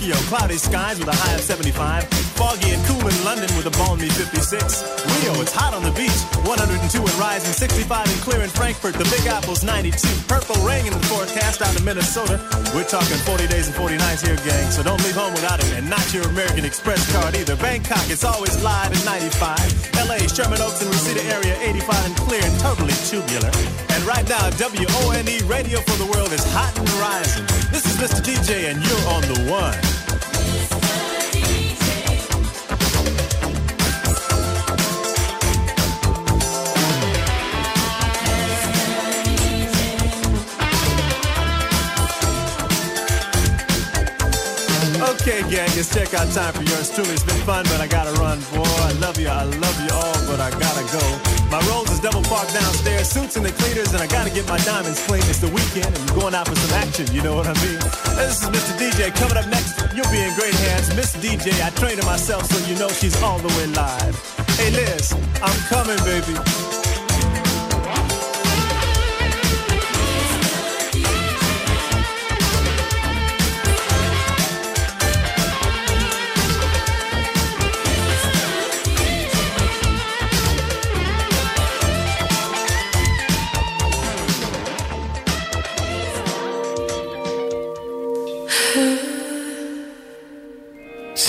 Tokyo, cloudy skies with a high of 75. Foggy and cool in London with a balmy 56. Rio, it's hot on the beach, 102 and rising, 65 and clear in Frankfurt. The Big Apple's 92. Purple rain in the forecast out of Minnesota. We're talking 40 days and 40 nights here, gang. So don't leave home without it, and not your American Express card either. Bangkok, it's always live at 95. LA, Sherman Oaks and Reseda area, 85 and clear and totally tubular. And right now, WONE Radio for the World is hot and rising. This is Mr. DJ, and you're on the one. Okay, gang, it's checkout time for yours truly. It's been fun, but I gotta run, boy. I love you, I love you all, but I gotta go. My rolls is double parked downstairs, suits and the cleaners, and I gotta get my diamonds clean. It's the weekend, and I'm going out for some action, you know what I mean? This is Mr. DJ. Coming up next, you'll be in great hands. Miss DJ, I trained her myself, so you know she's all the way live. Hey, Liz, I'm coming, baby.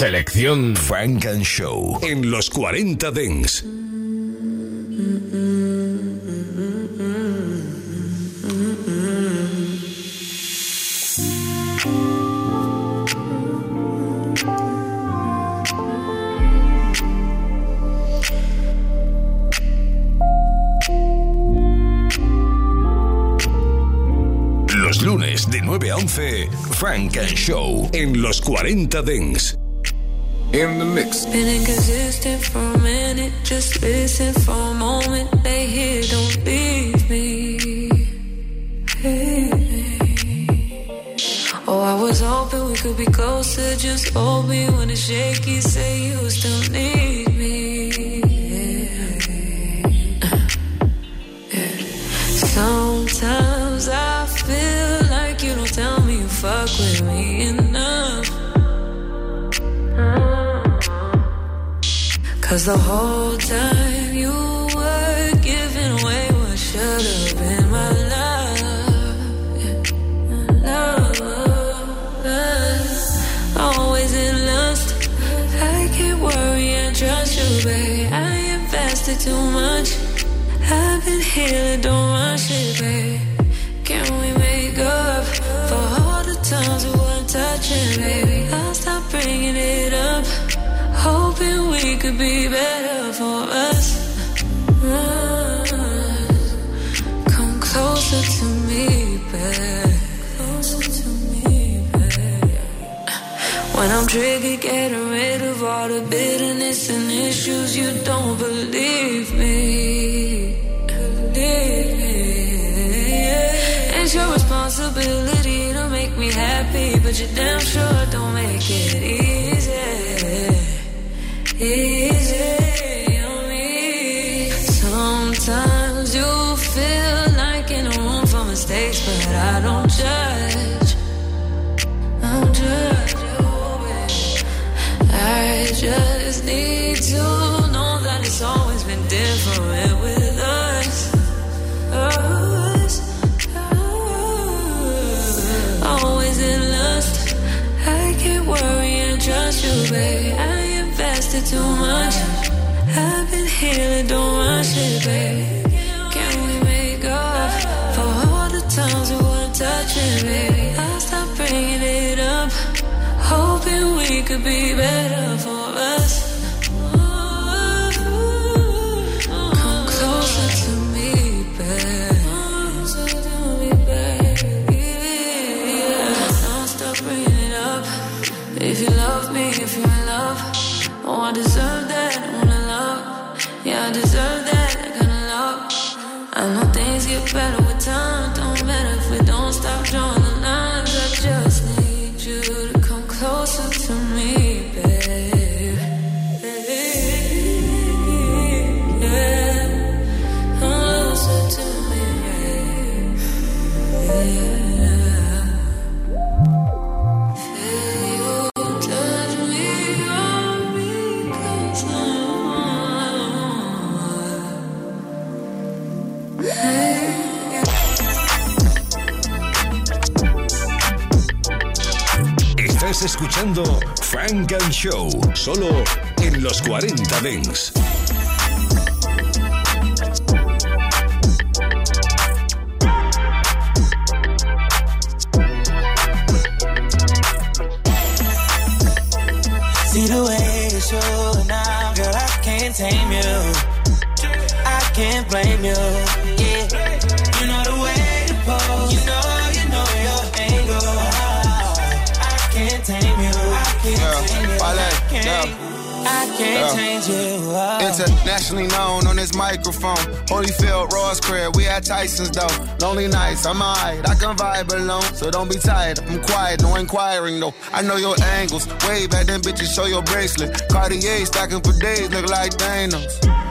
Selección Frank and Show en los 40 Dents. Los lunes de 9 a 11, Frank and Show en los 40 Dents. In the mix. Been inconsistent for a minute, just listen for a moment. Lay here, don't leave me. Oh, I was hoping we could be closer. Just hold me when it's shaky. Say you still need me. Yeah. Yeah. Sometimes I Cause the whole time you were giving away what should have been my love. Yeah. Love. Always in lust. I can't worry and trust you, babe. I invested too much. I've been healing, don't rush it, babe. Be better for us. Come closer to me, babe. When I'm triggered, getting rid of all the bitterness and issues, you don't believe me. Yeah. It's your responsibility to make me happy, but you damn sure don't make it easy easy too much. I've been healing, don't rush it, babe. Could be better Escuchando Frank and Show, solo en los 40 Dents. See the way you show now, girl, I can't tame you. I can't blame you. I can't. Yeah. I can't change you. Internationally known on this microphone. Holyfield, Ross Craig, we at Tyson's though. Lonely nights, I'm alright. I can vibe alone, so don't be tired. I'm quiet, no inquiring though. I know your angles. Way back them bitches, show your bracelet. Cartier stacking for days, look like Thanos.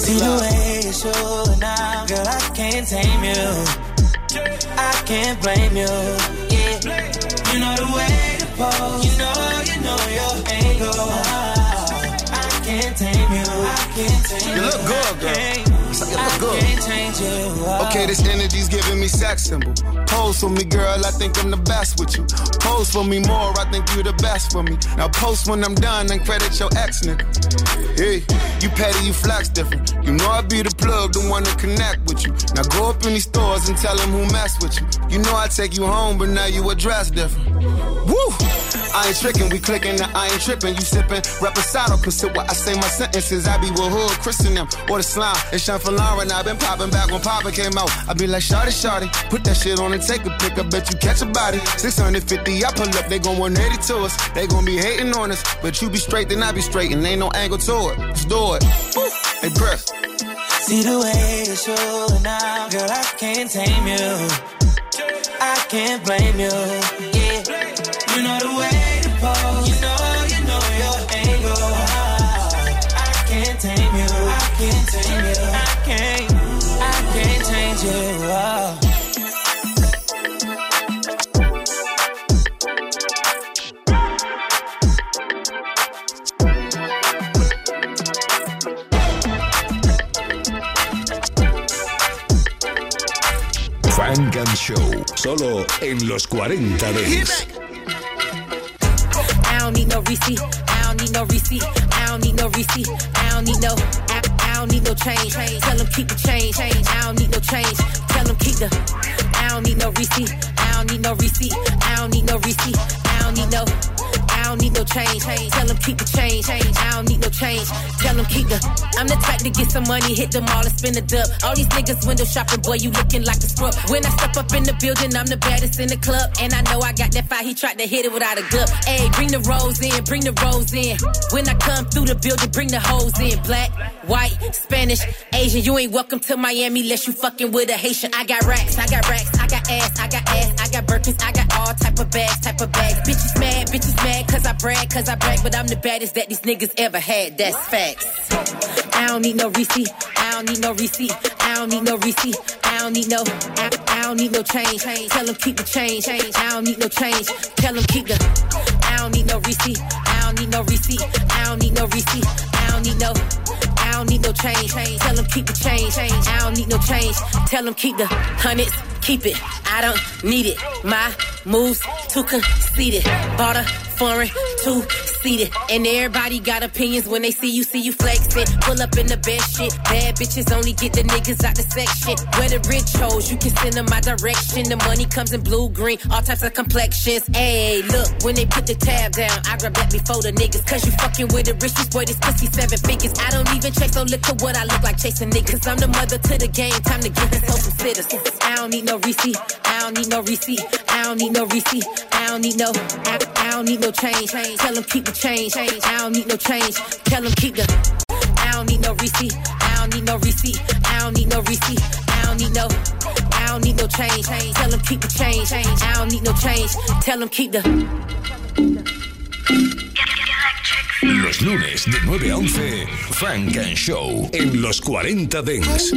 See the way you show now, girl, I can't tame you. I can't blame you. Yeah, you know the way to pose. You know, you know your angle. I can't tame you. I can't tame you. You look good, girl. Okay, this energy's giving me sex symbol. Pose for me, girl, I think I'm the best with you. Pose for me more, I think you're the best for me. Now post when I'm done and credit your ex nigga. Hey, you petty, you flex different. You know I be the plug, the one to connect with you. Now go up in these stores and tell them who mess with you. You know I take you home, but now you address different. Woo! I ain't tricking, we clicking, I ain't tripping. You sipping, reposado, consider what I say my sentences. I be with hood, Christian them, or the slime. It's shine for Lauren, i been popping back when Papa came out. I be like, Shorty, Shorty, put that shit on and take a pic. I bet you catch a body. 650, I pull up, they gon' 180 to us. They gon' be hating on us, but you be straight, then I be straight, and ain't no angle to it. Let's do it. Hey, press. See the way you show now, girl, I can't tame you. I can't blame you Show, solo en los 40 Dents. I don't need no receipt. I don't need no receipt. I don't need no receipt. I don't need no. I, I don't need no change. Tell them keep the change. I don't need no change. Tell them keep the. I don't need no receipt. I don't need no receipt. I don't need no receipt. I don't need no. I don't need no change. Tell them keep the change. I don't need no change. Tell them keep the. I'm the type to get some money, hit them all and spin a dub. All these niggas window shopping, boy, you looking like a scrub. When I step up in the building, I'm the baddest in the club. And I know I got that fight, he tried to hit it without a glove. Hey, bring the rose in, bring the rose in. When I come through the building, bring the hoes in. Black, white, Spanish, Asian. You ain't welcome to Miami unless you fucking with a Haitian. I got racks, I got racks, I got ass, I got ass, I got Birkins, I got all type of bags, type of bags. Bitches mad, bitches mad, cause I brag, cause I brag, but I'm the baddest that these niggas ever had. That's facts. I don't need no receipt. I don't need no receipt. I don't need no receipt. I don't need no. I, I don't need no change. Tell them keep the change. I don't need no change. Tell them keep the. I don't need no receipt. I don't need no receipt. I don't need no receipt. I don't need no. I don't need no change. Tell them keep the change. I don't need no change. Tell them keep the hundreds. Keep it. I don't need it. My moves too conceited. Bought a foreign two seated. And everybody got opinions when they see you, see you flexing. Pull up in the best shit. Bad bitches only get the niggas out the section. Where the rich hoes, you can send them my direction. The money comes in blue, green, all types of complexions. Hey, look, when they put the tab down, I grab that before the niggas. Cause you fucking with the richest boy, this pussy seven figures. I don't even chase no liquor, what I look like chasing niggas. I'm the mother to the game, time to give this hoe some citizens. I don't need no receipt, I don't need no receipt, I don't need no receipt, I don't need no, I, I don't need no change. Tell them keep the change. I don't need no change. Tell them keep the. I don't need no receipt. I don't need no receipt. I don't need no receipt. I don't need no. I don't need no change. Tell them keep the change. I don't need no change. Tell them keep the. Los lunes de 9 a 11, Funk & Show en los 40 Dance.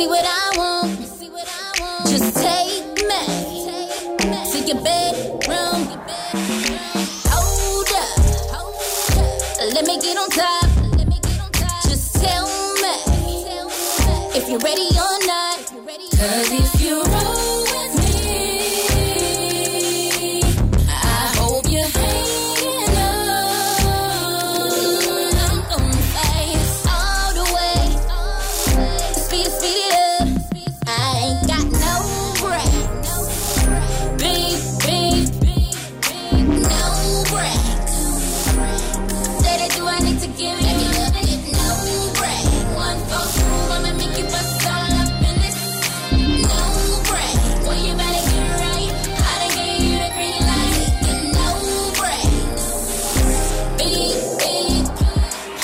See what I want. Just take me to your bedroom. Hold up, let me get on top. Just tell me if you're ready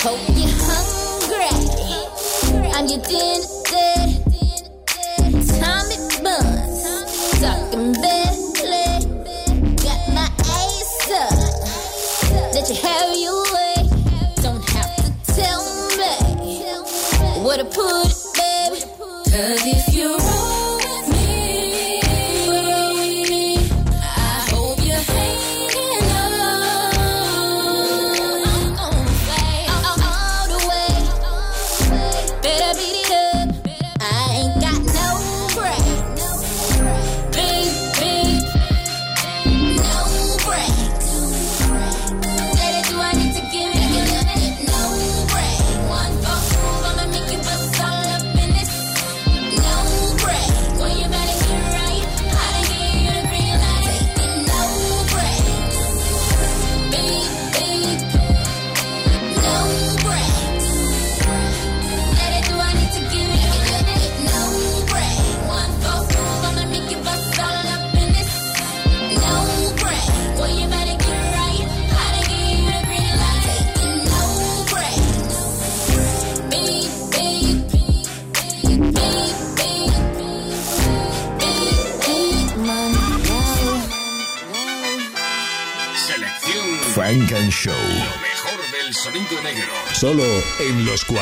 Solo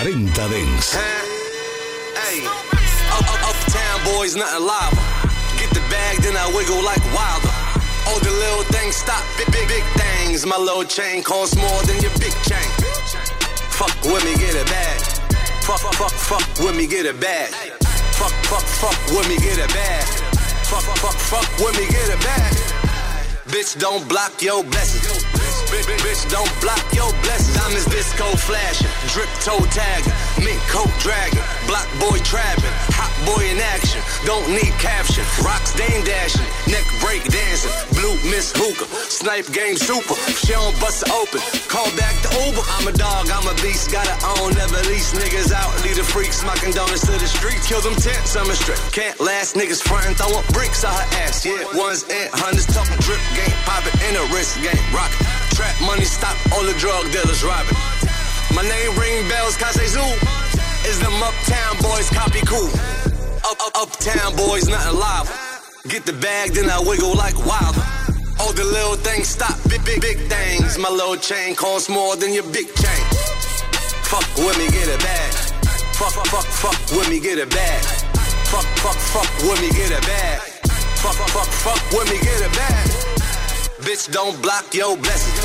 en los 40 Dance. Hey, uptown boys, nothing live. Get the bag, then I wiggle like wilder. All the little things stop, big, big, big things. My little chain costs more than your big chain. Fuck with me, get it bag. Fuck, fuck, fuck, fuck with me, get it bag. Fuck, fuck, fuck with me, get it bag. Fuck, fuck, fuck with me, get it bag. Bitch, don't block your blessings. Bitch, don't block your blessings. Diamonds disco flashing, drip toe tagging, mink coat dragging, block boy trapping, hot boy in action. Don't need caption. Rocks dame dashing, neck break dancing, blue miss hookah, snipe game super. She don't bust open, call back the Uber. I'm a dog, I'm a beast, gotta own, never lease niggas out. Lead a freak, smocking donuts to the street. Kill them tents, I'm a strip. Can't last niggas frontin', throwin' bricks on her ass. Yeah, ones and hundreds, talking drip game, poppin' in a wrist game, rockin'. Trap money stop all the drug dealers robbing. My name ring bells, Kase Zoo. Is them uptown boys copy cool? Up, up, uptown boys, nothing live. Get the bag, then I wiggle like wild. All the little things stop, big, big, big things. My little chain costs more than your big chain. Fuck with me, get a bag. Fuck, fuck, fuck with me, get a bag. Fuck, fuck, fuck with me, get a bag. Fuck, fuck, fuck with me, get a bag. Bitch, don't block your blessings.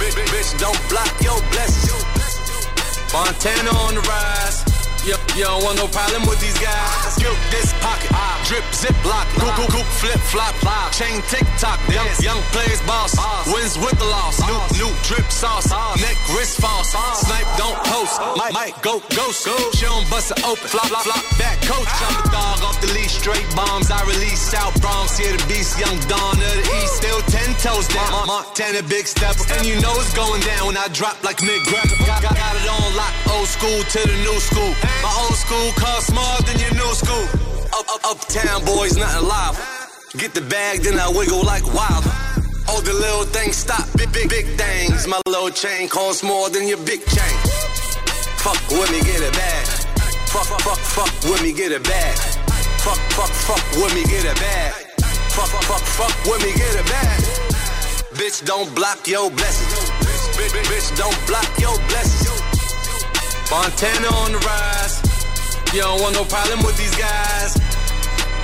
Bitch, bitch, don't block your blessings. Montana on the rise. You, you don't want no problem with these guys. Skip this pocket, ah. drip, zip, lock, goop, goop, goop, flip, flop, flop. Chain, tick, tock, young, young plays boss. Wins with the loss. New, new drip sauce. Neck, wrist false. Snipe, don't post. Might, might go, ghost. She don't bust it open. Flop, flop, flop, back coach. I'm a dog off the leash, straight bombs. I release South Bronx, here the beast, young Dawn of the East. Still ten toes down. Montana, big stepper. And you know it's going down when I drop like Mick Greco. Got, got, got it on lock, old school to the new school. My old school cost more than your new school. Up, up, uptown boys, nothing live. Get the bag, then I wiggle like wild. All the little things stop, big, big, big things. My little chain costs more than your big chain. Fuck with me, get it bag. Fuck, fuck, fuck, with me, get it bag. Fuck, fuck, fuck with me, get it bag. Fuck, fuck, fuck, with me, get it bag. bitch, don't block your blessings. Bitch, bitch, bitch, don't block your blessings. Montana on the rise. You don't want no problem with these guys.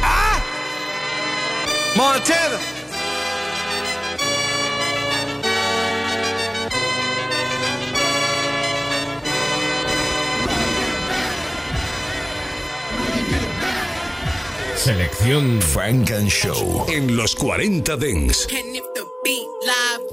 Ah! Montana. Selección Frank and Show en los 40 Dents.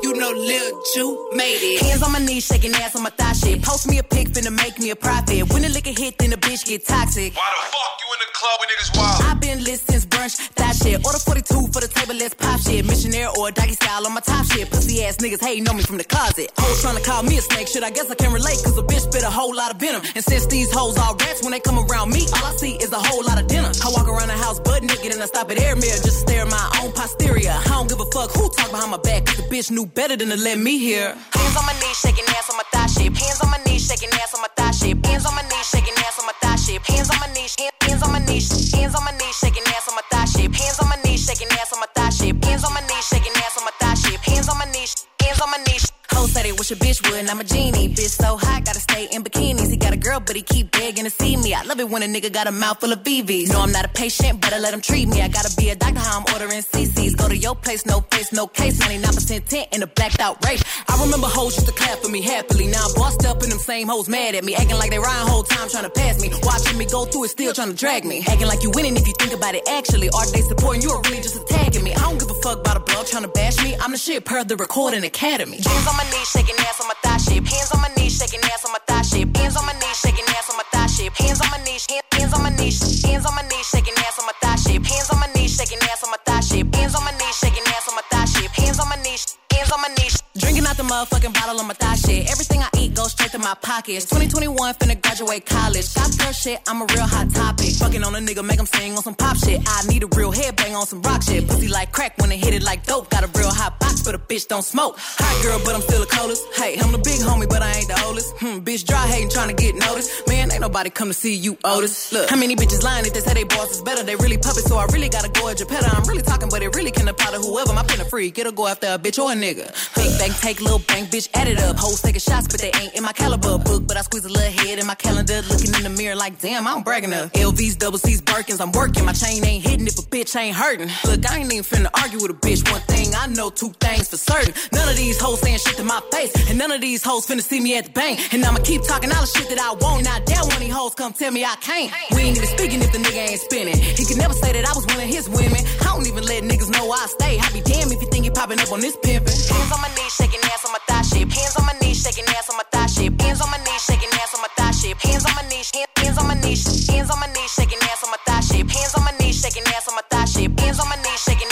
And if the beat live, you know Lil Ju made it. Hands on my knees, shaking ass on my thigh shit. Post me a pic, finna make me a profit. When the liquor hit, then the bitch get toxic. Why the fuck you in the club when niggas wild? I've been lit since brunch, that shit. Order 42 for the table, let's pop shit. Missionaire or doggy style on my top shit. Pussy ass niggas hating on me from the closet. Hoes trying to call me a snake, shit. I guess I can relate, cause a bitch spit a whole lot of venom. And since these hoes all rats, when they come around me, all I see is a whole lot of dinner. I walk around the house butt naked and I stop at air mirror just to stare at my own posterior. I don't give a fuck who talk behind my back, cause the bitch knew better than to let me hear. Hands on my knees, shaking ass on my thigh shape. Hands on my knees, shaking ass on my thigh shape. Hands on my knees, shaking ass on my thigh shape. Hands on my knees, hands on my knees, hands on my knees, shaking ass on my thigh shape. Hands on my knees, shaking ass on my thigh shape. Hands on my knees, shaking ass on my thigh shape. Hands on my knees, hands on my knees. Hoes said it wish a bitch would, and I'm a genie. Bitch so hot, gotta stay in bikinis. He got a girl, but he keep begging to see me. I love it when a nigga got a mouth full of BVs. No, I'm not a patient, better let him treat me. I gotta be a doctor, how I'm ordering CCs. Go to your place, no face, no case. 99% tint in a blacked out race. I remember hoes used to clap for me happily. Now I'm bossed up and them same hoes mad at me. Acting like they riding whole time trying to pass me. Watching me go through it, still trying to drag me. Acting like you winning if you think about it actually. Are they supporting you or really just attacking me? I don't give a fuck about a blog trying to bash me. I'm the shit per the recording academy. Hands on my knees, shaking ass on my thigh shape. Hands on my knees, shaking ass on my thigh shape. Hands on my knees, shaking ass on my thigh shape. Hands on my knees, hands on my knees, hands on my knees, shaking ass on my thigh shape. Hands on my knees, shaking ass on my thigh shape. Hands on my knees, shaking ass on my thigh shape. Hands on my knees, hands on my knees. Out the motherfucking bottle on my thigh shit. Everything I eat goes straight to my pockets. 2021 finna graduate college. Got girl shit, I'm a real hot topic. Fucking on a nigga, make him sing on some pop shit. I need a real headbang on some rock shit. Pussy like crack when it hit it like dope. Got a real hot but a bitch don't smoke. Hot girl, but I'm still the coldest. Hey, I'm the big homie, but I ain't the oldest. Hmm, bitch dry hating, trying to get noticed. Man, ain't nobody come to see you, Otis. Look, how many bitches lying if they say they boss is better? They really puppets, so I really gotta go at your petter. I'm really talking, but it really can apply to whoever. My pen a freak, it'll go after a bitch or a nigga. Big bang, take little bang, bitch, add it up. Hoes taking shots, but they ain't in my caliber book. But I squeeze a little head in my calendar, looking in the mirror like, damn, I'm bragging up. LVs, double C's, Birkins, I'm working. My chain ain't hitting if a bitch ain't hurting. Look, I ain't even finna argue with a bitch. One thing I know, two things for certain. None of these hoes saying shit to my face, and none of these hoes finna see me at the bank. And I'ma keep talking all the shit that I want. I dare one of these hoes come tell me I can't. We ain't even speaking if the nigga ain't spinning. He could never say that I was one of his women. I don't even let niggas know I stay. I be damn if you think you popping up on this pimpin'. Hands on my knees, shaking ass on my thigh shape. Hands on my knees, shaking ass on my thigh shape. Hands on my knees, shaking ass on my thigh shape. Hands on my knees, hand- hands on my knees, hands on my knees, shaking ass on my thigh shape. Hands on my knees, shaking ass on my thigh shape. Hands on my knees, shaking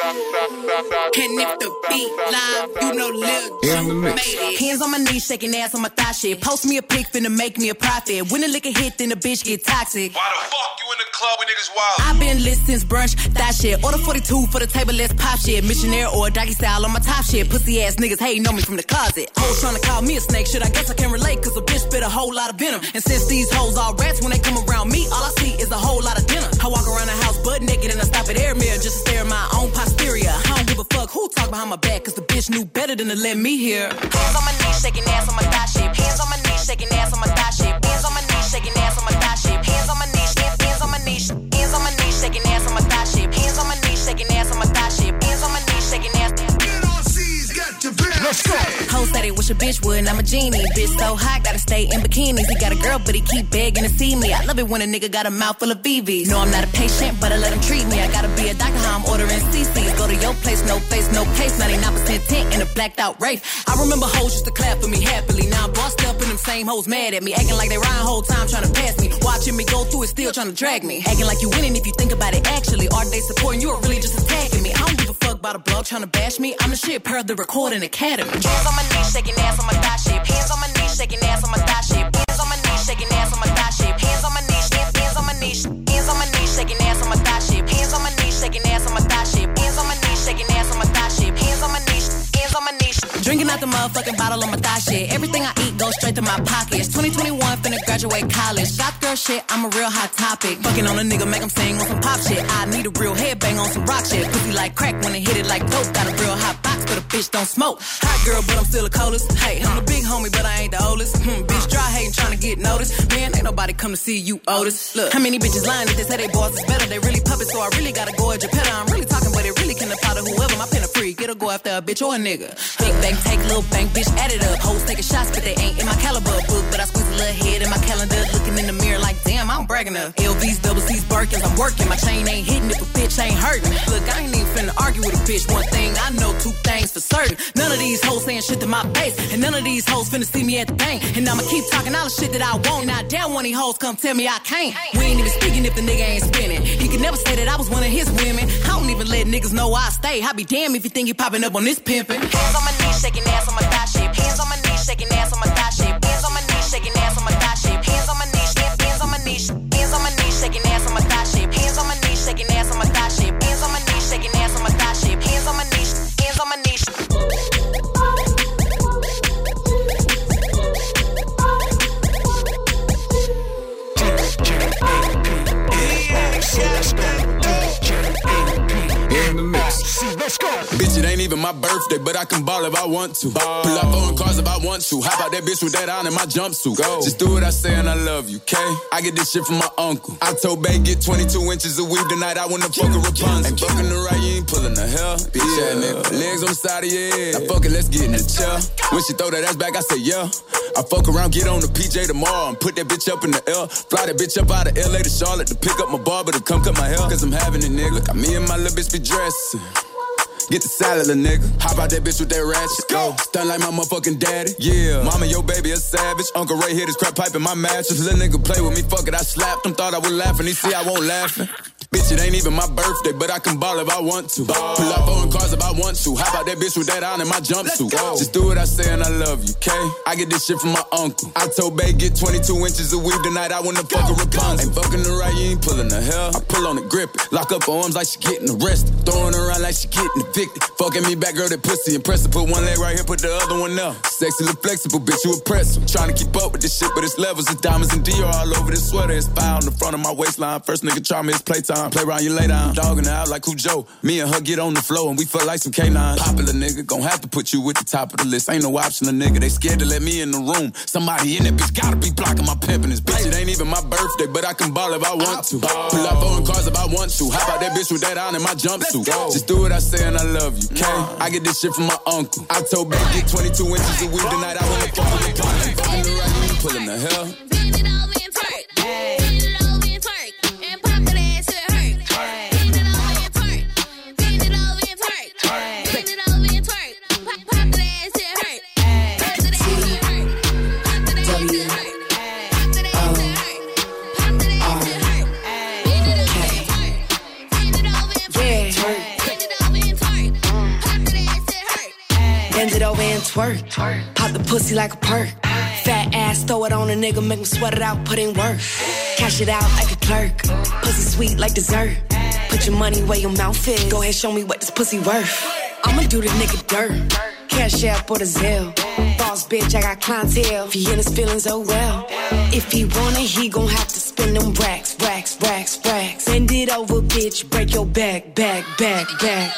And if the beat live, you know Lil In the mix. made it. Hands on my knees, shaking ass on my thigh shit. Post me a pic, finna make me a profit. When the liquor hit, then the bitch get toxic. Why the fuck you in the club when niggas wild? I've been lit since brunch, that shit. Order 42 for the table, let's pop shit. Missionaire or doggy style on my top shit. Pussy ass niggas hating on me from the closet. Hoes trying to call me a snake, shit. I guess I can relate, cause a bitch spit a whole lot of venom. And since these hoes all rats, when they come around me, all I see is a whole lot of dinner. I walk around the house butt naked and I stop at air mirror just to stare at my own posterior. I don't give a fuck who talk behind my back, cause the bitch knew better than to let me hear. Hands on my knees, shaking ass on my thigh shape. Hands on my knees, shaking ass on my thigh shape. Hands on my knees, shaking ass on my thigh shape. Hands on my knees, hands, hands on my knees, Hoes said it wish a bitch would, and I'm a genie. Bitch so hot, gotta stay in bikinis. He got a girl, but he keep begging to see me. I love it when a nigga got a mouth full of BVs. No, I'm not a patient, but I let him treat me. I gotta be a doctor, how I'm ordering CCs. Go to your place, no face, no case. 99% tint in a blacked out race. I remember hoes used to clap for me happily. Now I'm bossed up and them same hoes mad at me. Acting like they riding whole time trying to pass me. Watching me go through it, still trying to drag me. Acting like you winning if you think about it actually. Are they supporting you or really just attacking me? I don't give a fuck about a blog trying to bash me. I'm the shit per the recording academy. Hands on my knees, shaking ass on my thigh shape. Hands on my knees, shaking ass on my thigh shape. Hands on my knees, shaking ass on my thigh shape. Hands on my knees, hands, hands on my knees, hands on my knees, shaking ass on my thigh shape. Hands on my knees, shaking ass on my thigh shape. Hands on my knees, shaking ass on my thigh shape. Hands on my knees, hands on my knees. Drinking out the motherfucking bottle on my thigh shit. Everything I eat goes straight to my pockets. 2021, finna graduate college. Shop girl shit, I'm a real hot topic. Fucking on a nigga, make him sing on some pop shit. I need a real headbang on some rock shit. Pussy like crack when it hit it like dope. Got a real hot box, but a bitch don't smoke. Hot girl, but I'm still the coldest. Hey, I'm the big homie, but I ain't the oldest. Hmm, bitch, dry hating, trying to get noticed. Man, ain't nobody come to see you, Otis. Look, how many bitches lying if they say they boss is better? They really puppets, so I really gotta go at Geppetto. I'm really talking, but it really it'll go after a bitch or a nigga. Big bang, take little bang, bitch, add it up. Hoes taking shots, but they ain't in my caliber book. But I squeeze a little head in my calendar, looking in the mirror like, damn, I'm bragging up. LVs, double C's, Birkins, I'm working. My chain ain't hitting if a bitch ain't hurting. Look, I ain't even finna argue with a bitch. One thing I know, two things for certain. None of these hoes saying shit to my face, and none of these hoes finna see me at the bank. And I'ma keep talking all the shit that I want. I damn one of these hoes come tell me I can't. We ain't even speaking if the nigga ain't spinning. He could never say that I was one of his women. I don't even let niggas know I stay. I be damn if you think you popping up on this pimpin'. Hands on my knees, shaking ass on my thigh shape. Hands on my knees, shaking ass on Bitch, it ain't even my birthday, but I can ball if I want to. Pull up on cars if I want to. How about that bitch with that on in my jumpsuit? Go. Just do what I say and I love you, okay? I get this shit from my uncle. I told Bay get 22 inches of weed tonight. I wanna fuck a Rapunzel. Ain't fucking the right, you ain't pulling the hell. Bitch, yeah. nigga. Legs on the side of your head. Now fuck it, let's get in the chair. When she throw that ass back, I say yeah. I fuck around, get on the PJ tomorrow and put that bitch up in the L. Fly that bitch up out of LA to Charlotte to pick up my barber to come cut my hair. Cause I'm having it, nigga. Got me and my little bitch be dressing. Get the salad, little nigga. How about that bitch with that ratchet? Go. Stun like my motherfucking daddy. Yeah. Mama, your baby a savage. Uncle Ray hit his crap pipe in my mattress. Little nigga play with me, fuck it. I slapped him, thought I was laughing. He see I won't laughing. Bitch, it ain't even my birthday, but I can ball if I want to. Pull up on cars if I want to. How about that bitch with that on in my jumpsuit? Just do what I say and I love you, okay? I get this shit from my uncle. I told Bay get 22 inches of weed tonight. I wanna fuck a Rapunzel. Ain't fucking the right, you ain't pulling the hell. I pull on the grip it. Lock up her arms like she getting arrested. Throwing her around like she getting evicted. Fucking me back, girl, that pussy impressive. Put one leg right here, put the other one up. Sexy, look flexible, bitch, you impressive. Trying to keep up with this shit, but it's levels. It's diamonds and Dior all over this sweater. It's fire on the front of my waistline. First nigga try me, it's playtime. Play around, you lay down. Dogging out like Cujo. Me and her get on the floor and we feel like some canines. Popular nigga, gon' have to put you at the top of the list. Ain't no option, a nigga. They scared to let me in the room. Somebody in that bitch gotta be blocking my pimpin' this bitch. It ain't even my birthday, but I can ball if I want to. Pull up on cars if I want to. How about that bitch with that on in my jumpsuit? Just do what I say and I love you, okay? I get this shit from my uncle. I told Bay get 22 inches of weed tonight. I wanna fuck with the Fucking the right, you pulling the hell. Twerk. Pop the pussy like a perk. Fat ass, throw it on a nigga, make him sweat it out, put in work. Cash it out like a clerk. Pussy sweet like dessert. Put your money where your mouth is. Go ahead, show me what this pussy worth. I'ma do the nigga dirt. Cash app or the Zelle. Boss bitch, I got clientele. If he in his feelings, oh well. If he wanna, he gon' have to spend them racks, racks, racks, racks. Bend it over, bitch, break your back, back, back, back.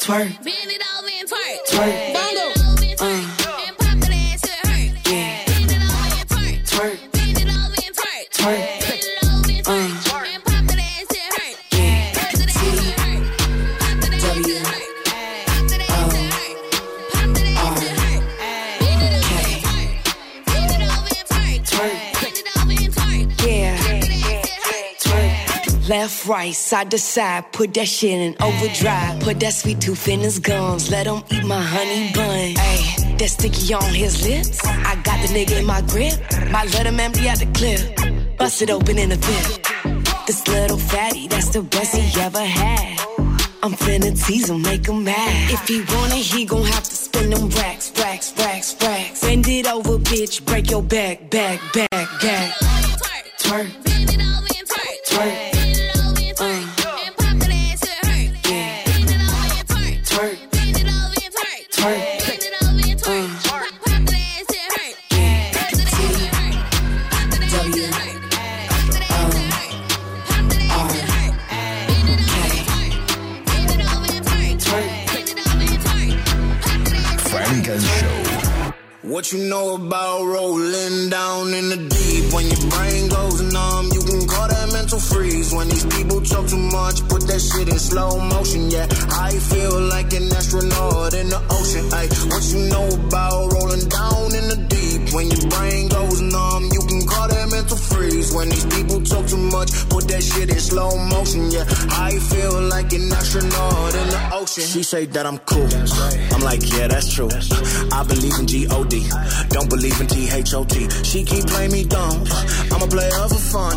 Twerk. Bend it over and twerk. Twerk. Bend Twerk. Left, right, side to side, put that shit in overdrive. Put that sweet tooth in his gums, let him eat my honey bun. Ayy, that sticky on his lips. I got the nigga in my grip, let him empty out the clip. Bust it open in a bit. This little fatty, that's the best he ever had. I'm finna tease him, make him mad. If he want it, he gon' have to spend them racks, racks, racks, racks. Bend it over, bitch, break your back, back, back, back. Twerk. Bend What you know about rolling down in the deep? When your brain goes numb, you can call that mental freeze. When these people talk too much, put that shit in slow motion. Yeah, I feel like an astronaut in the ocean. Ay, what you know about rolling down in the deep? When your brain goes numb, you can call that mental freeze. When these people talk too much, put that shit in slow motion. Yeah, I feel like an astronaut in the ocean. She say that I'm cool. I'm like, yeah, that's true. I believe in G-O-D. Don't believe in T-H-O-T. She keep playing me dumb. I'm a player for fun.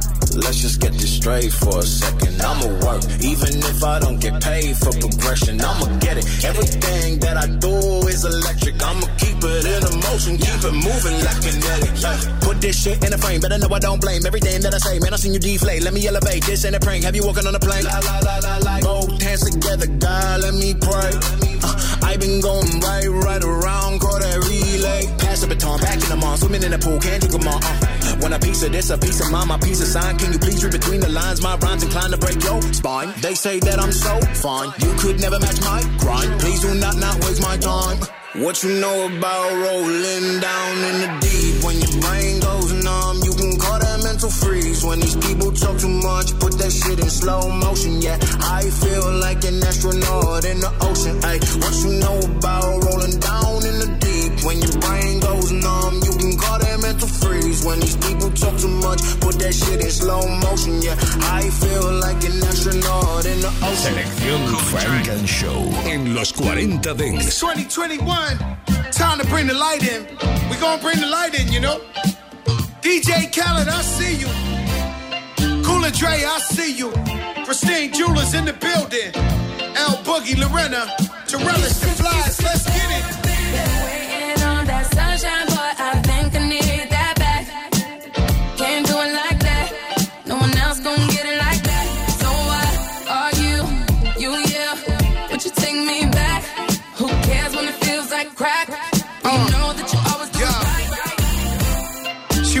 Let's just get this straight for a second. I'ma work, even if I don't get paid for progression. I'ma get it. Everything that I do is electric. I'ma keep it in a motion, keep it moving like kinetic. Yeah. Put this shit in a frame, better know I don't blame everything that I say. Man, I seen you deflate. Let me elevate. This ain't a prank. Have you walking on a plane? La la la la la. Both hands together, God, let me pray. Uh, I been going right, right around, call that relay. Pass the baton, back in the mall, swimming in the pool, can't drink them all. Uh, when a piece of this, a piece of mine, my piece of sign. Can you please read between the lines? My rhymes inclined to break your spine. They say that I'm so fine, you could never match my grind. Please do not not waste my time. What you know about rolling down in the deep? When your brain goes numb, you mental freeze. When these people talk too much, put that shit in slow motion. Yeah, I feel like an astronaut in the ocean. Ay, what you know about rolling down in the deep? When your brain goes numb, you can call that mental freeze. When these people talk too much, put that shit in slow motion. Yeah, I feel like an astronaut in the ocean. Selección Funk & Show en los 40 Dance. 2021, time to bring the light in. We gonna bring the light in, you know. DJ Khaled, I see you. Cool Dre, I see you. Christine Jewelers in the building. L Boogie, Lorena, to the flies. Let's get it.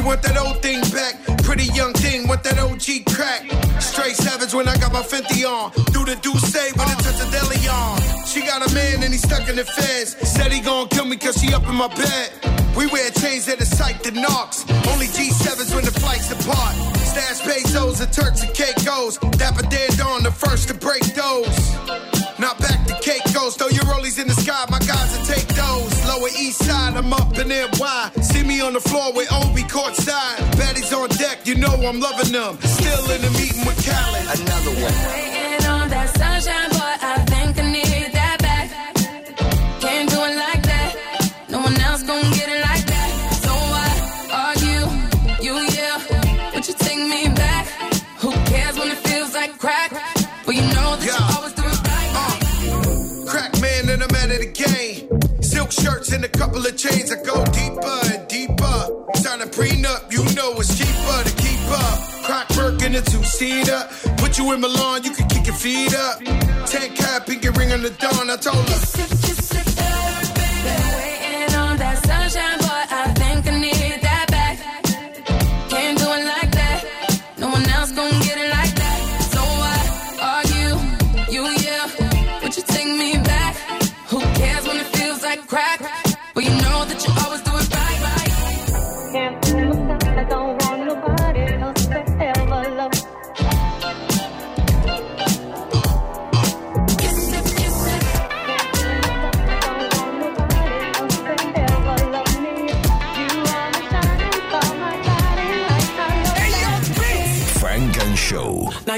Want that old thing back. Pretty young thing, want that OG crack. Straight savage when I got my 50 on. Do the do say when it touch a deli on. She got a man and he stuck in the feds. Said he gon' kill me cause she up in my bed. We wear chains that are psyched to knocks. Only G7s when the flights depart. Stash pesos and Turks and Caicos. Dapper dead on the first to break those. Now back to Caicos. Throw your rollies in the sky, my guys those. Lower east side, I'm up in NY. See me on the floor with Obi courtside. Baddies on deck, you know I'm loving them. Still in the meeting with Khaled. Another one. Waiting on that sunshine, boy, I think I need that back. Can't do it like that. No one else gon' get it like that. So what are you? You, yeah. Would you take me back? Who cares when it feels like crack? Well, you know that you Yeah. always do it right. Uh, crack man and I'm out of the game. Shirts and a couple of chains. I go deeper and deeper. Sign a prenup, you know it's cheaper to keep up. Crack work in a two seater. Put you in Milan, you can kick your feet up. Ten cap, pinky ring on the dawn. I told her. Waiting on that sunshine,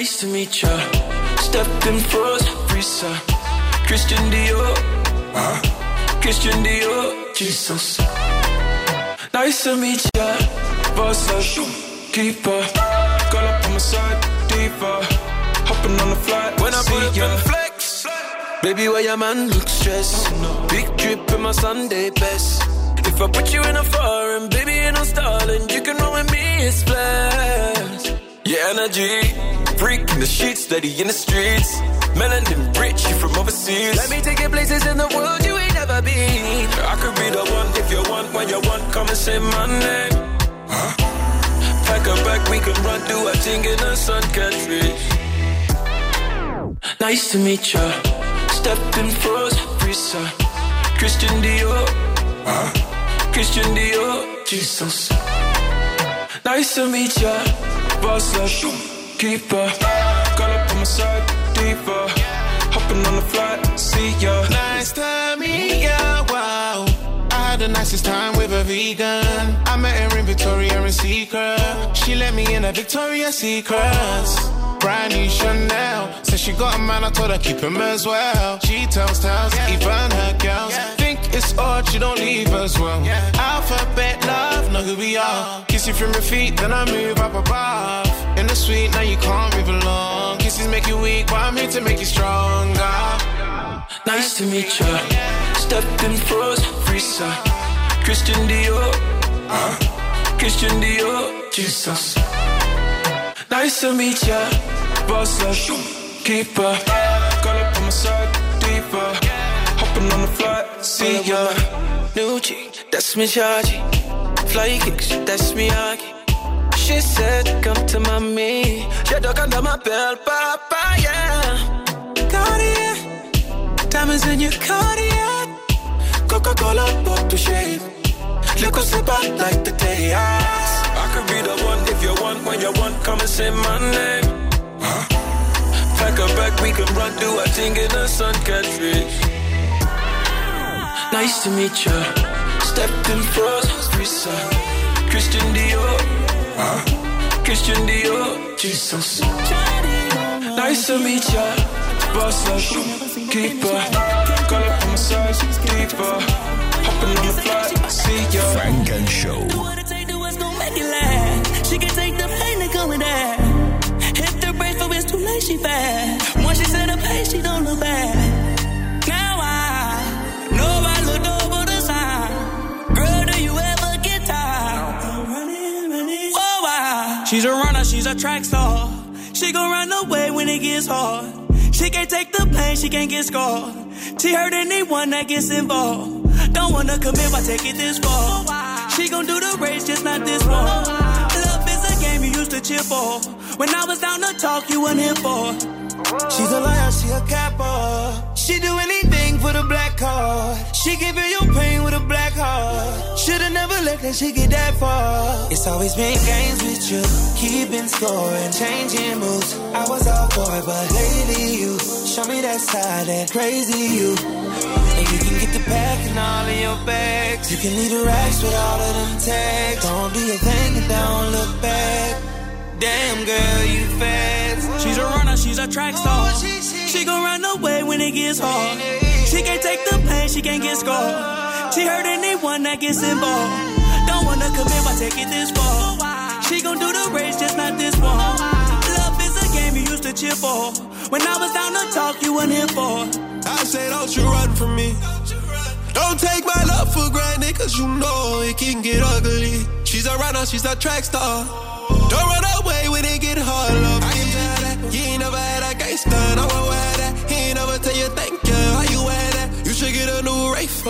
Nice to meet ya. Stepping first, Risa. Christian Dior. Huh? Christian Dior. Jesus. Nice to meet ya. Boss up. Keeper. Girl up on my side. Diva. Hopping on the flight. When I up in flex. Baby, why your man look stressed? Oh, no Big drip in my Sunday best. If I put you in a foreign, baby, ain't no stalling. You can roll with me, it's flash. Yeah, energy. Freak in the sheets, steady in the streets. Melanin rich, you from overseas. Let me take you places in the world you ain't never ever been. I could be the one if you want, when you want, come and say my name. Pack a bag, we can run, do a thing in the sun, fish. Nice to meet ya. Stepping froze, Brisa. Christian Dior. Christian Dior. Jesus. Nice to meet ya. Boss up, keeper. Girl up on my side, deeper. Hopping on the flight, see ya. Nice to meet ya, wow. I had the nicest time with a vegan. I met her in Victoria and Secret. She let me in a Victoria's Secrets. Brand new Chanel. Said she got a man, I told her keep him as well. She tells tales, even her girls. Think it's odd, she don't leave as well. Alphabet love, know who we are. Kiss you from your feet, then I move up above. In the suite, now you can't move along. Kisses make you weak, but I'm here to make you stronger. Nice to meet ya. Stepping froze, Brisa. Christian Dior. Uh. Christian Dior. Jesus. Nice to meet ya. Boss up, keeper. Girl up on my side, deeper. Hopping on the flight, see ya. New chick, that's me chargy. Fly kicks, that's me Aki. She said, come to mommy. She dug under my belt, papa, yeah. Cartier, diamonds in your Cartier. Coca-Cola, pop to shave. Look what's about like the day I could be the one if you want, when you want, come and say my name. Pack a bag, we can run, do a thing in the sun, fish. Nice to meet ya. Stepping froze, Brisa. Christian Dior. Christian Dior. Jesus. Nice to meet ya. Boss up, keeper. Girl up on my side, deeper. Hopping on the flight, see ya. Funk & Show. what's gonna make it last. She can take the pain that come with that. Hit the brakes for it's too late, she bad. Once she set a pace, she don't look back. She's a runner, she's a track star. She gon' run away when it gets hard. She can't take the pain, she can't get scarred. She hurt anyone that gets involved. Don't wanna commit, why take it this far? She gon' do the race, just not this one. Love is a game you used to cheer for. When I was down to talk, you weren't here for. She's a liar, she a capper. She do anything for a black heart. She give you your pain with a black heart. Shoulda never let that shit get that far. It's always been games with you, keeping score and changing moves. I was all for it, but lately you show me that side, that crazy you. And you can get the pack and all of your bags. You can leave the racks with all of them tags. Don't do your thing and don't look back. Damn girl, you fast. She's a runner, she's a track star. Oh, she gon' run away when it gets hard. She can't take the pain, she can't get scarred. She hurt anyone that gets involved. Don't wanna commit, why take it this far? She gon' do the race, just not this one. Love is a game you used to cheer for. When I was down to talk, you weren't here for. I say, don't you run from me. Don't take my love for granted, cause you know it can get ugly. She's a runner, she's a track star. Don't run away when it get hard, love. I ain't never had a gangster. No one get a new Ray for.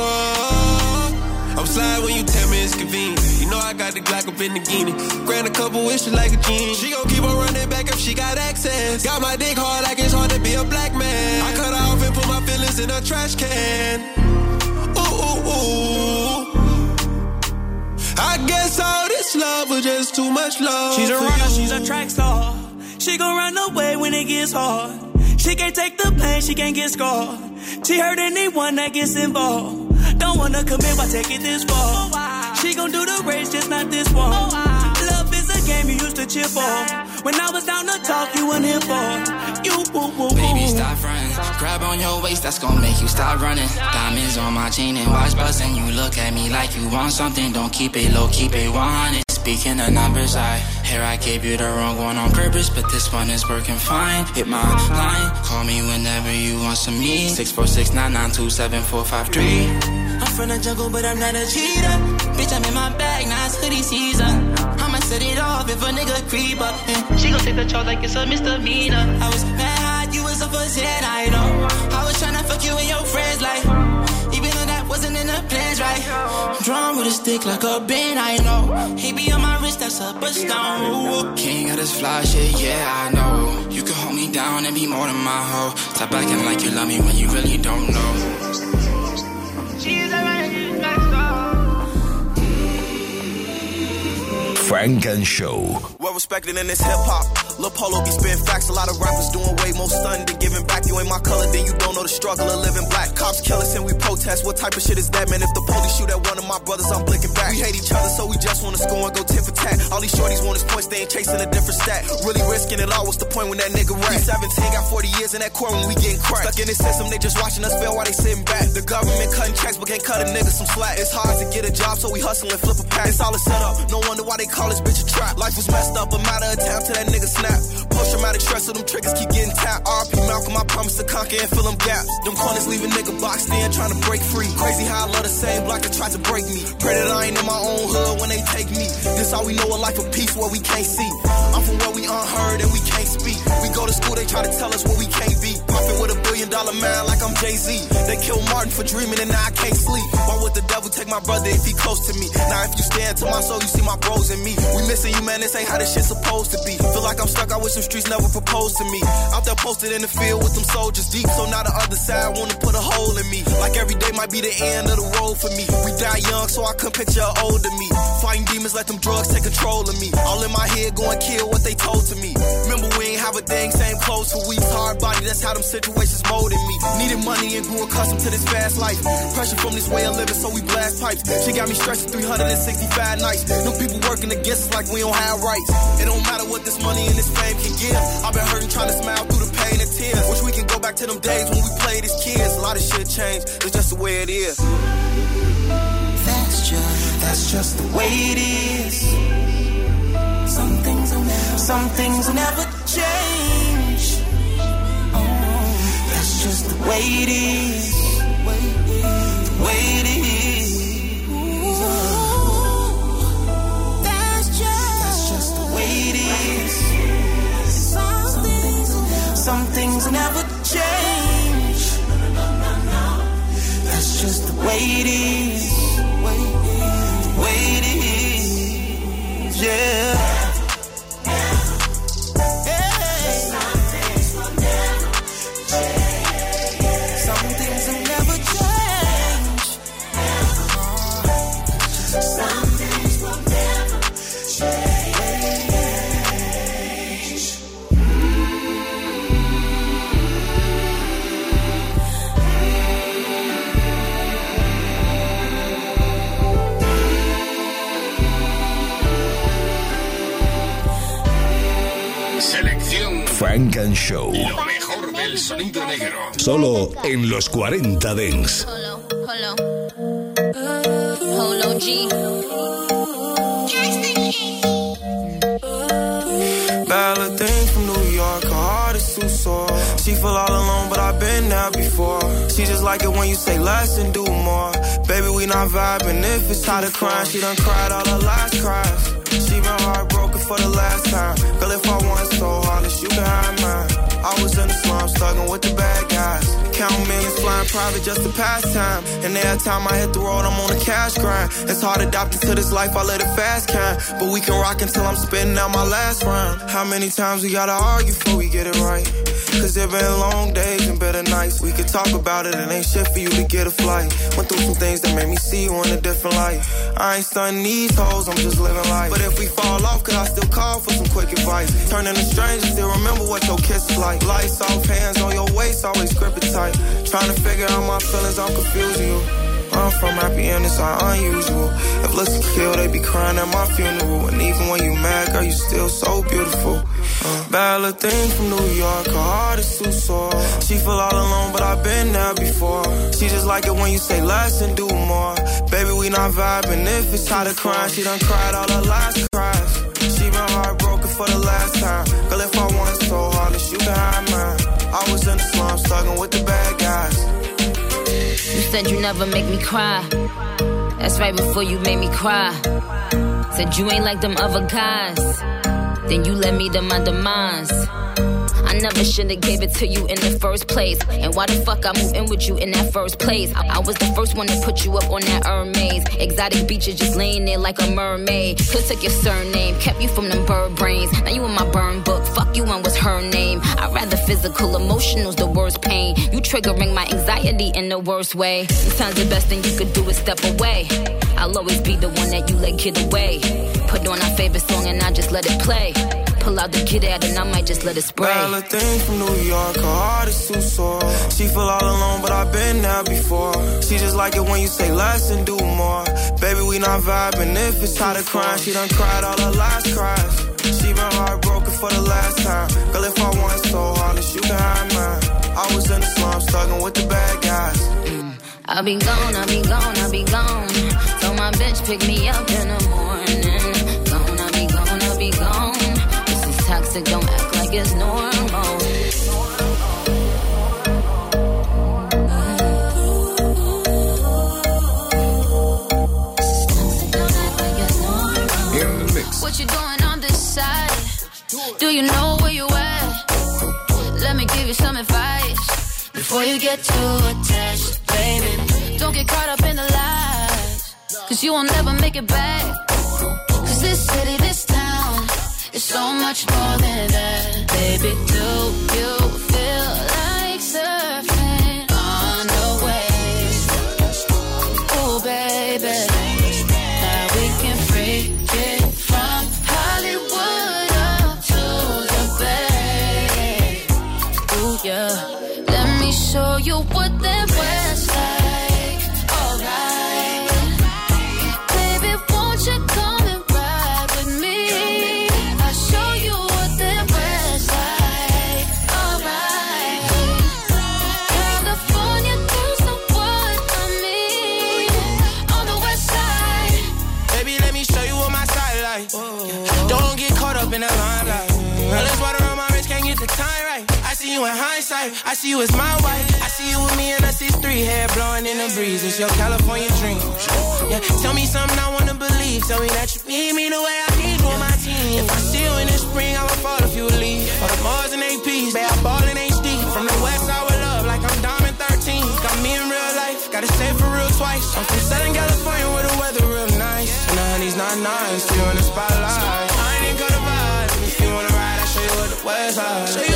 I'm slide when you tell me it's convenient. You know I got the Glock up in the guinea. Grant a couple wishes like a genie. She gon' keep on running back if she got access. Got my dick hard like it's hard to be a black man. I cut her off and put my feelings in a trash can. Ooh, ooh, ooh. I guess all this love was just too much love. She's a runner, she's a track star. She gon' run away when it gets hard. She can't take the pain, she can't get scarred. She hurt anyone that gets involved. Don't wanna commit, why take it this far? Oh, she gon' do the race, just not this one. Oh, Love is a game you used to cheer for. When I was down to talk, you weren't here for. You woo woo woo. Baby, stop running. Grab on your waist, that's gonna make you stop running. Diamonds on my chain and watch buzzing. You look at me like you want something. Don't keep it low, keep it 100. Speaking of numbers, I here I gave you the wrong one on purpose, but this one is working fine. Hit my line, call me whenever you want some me. Six four six nine nine two seven four five three. I'm from the jungle, but I'm not a cheater. Bitch, I'm in my bag, now it's hoodie season. I'ma set it off if a nigga creep up. And she gon' take the charge like it's a misdemeanor. I was mad, you was a first I know. I was tryna fuck you and your friends, like, in right? I'm with a stick like a bend, I know. He be on my wrist, that's up a stone. King of this fly shit, yeah, I know. You can hold me down and be more than my hoe. Stop acting like you love me when you really don't know. Funk & Show. Well respected in this hip hop. Lil Polo be spitting facts. A lot of rappers doing way more stunning than giving back. You ain't my color, then you don't know the struggle of living black. Cops kill us and we protest. What type of shit is that, man? If the police shoot at one of my brothers, I'm blinking back. We hate each other, so we just wanna score and go tit for tat. All these shorties want is points, they ain't chasing a different stat. Really risking it all. What's the point when that nigga rap? 17 got 40 years in that court when we getting cracked. Stuck in this system, they just watching us fail while they sitting back. The government cutting checks, but can't cut a nigga some slack. It's hard to get a job, so we hustle and flip a pack. It's all a setup. No wonder why they call this bitch a trap. Life was messed up, a matter of time till that nigga snap. Post traumatic stress, so them triggers keep getting tapped. RP Malcolm, I promise to conquer and fill them gaps. Them corners leave a nigga boxed in, trying to break free. Crazy how I love the same block that tried to break me. Pray that I ain't in my own hood when they take me. This all we know a life of peace where we can't see. I'm from where we unheard and we can't speak. We go to school, they try to tell us what we can't be. Puffin' with a billion dollar man like I'm Jay Z. They killed Martin for dreaming and now I can't sleep. Why would the devil take my brother if he close to me? Now if you stand to my soul, you see my bros in me. We missing you, man. This ain't how this shit supposed to be. Feel like I'm stuck out with some streets never proposed to me. Out there posted in the field with them soldiers deep, so now the other side wanna put a hole in me. Like every day might be the end of the road for me. We die young, so I couldn't picture older me. Fighting demons, let them drugs take control of me. All in my head, going kill what they told to me. Remember we ain't have a thing, same clothes for weeks. Hard body, that's how them situations molded me. Needed money and grew accustomed to this fast life. Pressure from this way of living, so we blast pipes. She got me stressing 365 nights. No people working against us like we don't have rights. It don't matter what this money and this fame can give. I've been hurting trying to smile through the pain and tears. Wish we can go back to them days when we played as kids. A lot of shit changed. It's just the way it is. That's just, that's just the way it is. Some things will never, some things will never change. Oh, that's just the way it is. The way it is. Some things never change. That's just the way it is. The way it is. Yeah. Selección Funk & Show. Lo mejor del sonido negro. Solo en los 40 Dance. Polo. Polo G. Bella thing from New York, her heart is too sore. She feel all alone, but I've been there before. She just like it when you say less and do more. Baby, we not vibing. If it's tired of crying, she done cried all her last cries. She been heartbroken for the last time. Girl, if I want so hard, you can have mine. I was in the slums, thugging with the bad guys. Count millions, flying private just to pass time. And every time I hit the road, I'm on a cash grind. It's hard adapting to this life, I let it fast kind. But we can rock until I'm spitting out my last round. How many times we gotta argue before we get it right? Cause there been long days and better nights. We could talk about it, and ain't shit for you to get a flight. Went through some things that made me see you in a different light. I ain't stunning these hoes, I'm just living life. But if we fall off, could I still call for some quick advice? Turning to strangers, still remember what your kiss is like. Lights off, hands on your waist, always grip it tight. Trying to figure out my feelings, I'm confusing you. I'm from happy and it's all unusual. If looks kill, they be crying at my funeral. And even when you mad, girl, you still so beautiful. Uh, bad thing from New York, her heart is too sore. She feel all alone, but I've been there before. She just like it when you say less and do more. Baby, we not vibing. If it's tired of crying, she done cried all her last cries. She been heartbroken for the last time. Girl, if I want it so hard, you can have mine. I was in the slums, thugging with the bad guys. You said you never make me cry. That's right before you made me cry. Said you ain't like them other guys. Then you led me to my demise. I I never should've gave it to you in the first place. And why the fuck I moved in with you in that first place? I, I was the first one to put you up on that Hermes. Exotic beaches just laying there like a mermaid. Could took your surname, kept you from them bird brains. Now you in my burn book. Fuck you and what's her name? I'd rather physical, emotional's the worst pain. You triggering my anxiety in the worst way. Sometimes the best thing you could do is step away. I'll always be the one that you let get away. Put on our favorite song and I just let it play. Pull out the kid out and I might just let it spray. Bella thing from New York, her heart is too sore. She feel all alone, but I've been there before. She just like it when you say less and do more. Baby, we not vibing if it's tired of crying. She done cried all her last cries. She been heartbroken for the last time. Girl, if I want so hard, you can have mine. I was in the slums, thugging with the bad guys. I'll be gone, I'll be gone, I'll be gone. So my bitch pick me up in the morning. Before you get too attached, baby. Don't get caught up in the lies, cause you won't never make it back. Cause this city, this town is so much more than that, baby. Do you you. I see you as my wife. I see you with me and I see three hair blowing in the breeze. It's your California dream. Yeah, tell me something I wanna believe. Tell me that you need me the way I need you on my team. If I see you in the spring, I will fall if you leave. For the Mars and APs, babe, I ball in HD. From the west side with love, like I'm Diamond 13. Got me in real life, gotta say for real twice. I'm from Southern California where the weather real nice. And the honey's not nice, you in the spotlight. I ain't gonna vibe. If you wanna ride, I'll show you what the west side.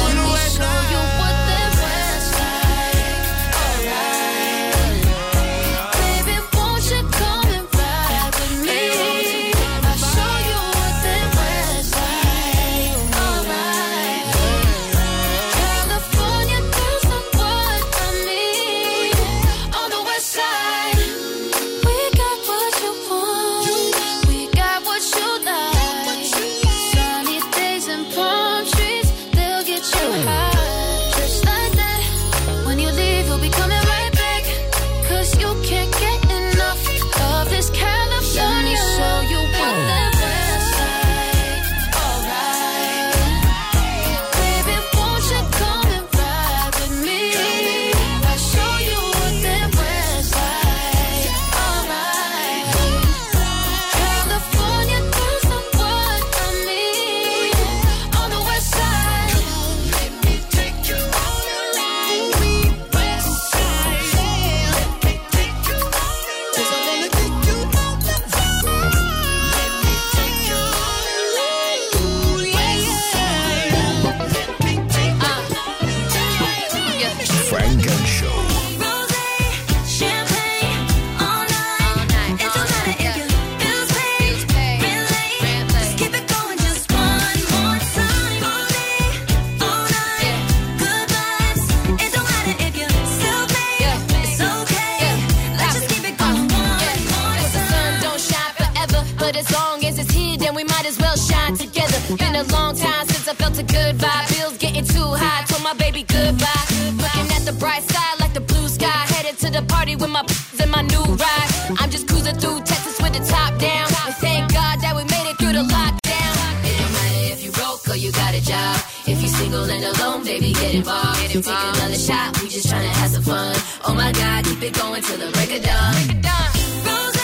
You got a job. If you single and alone, baby, get involved. Get involved. Take another shot, we just tryna have some fun. Oh my God, keep it going till the break of dawn. Champagne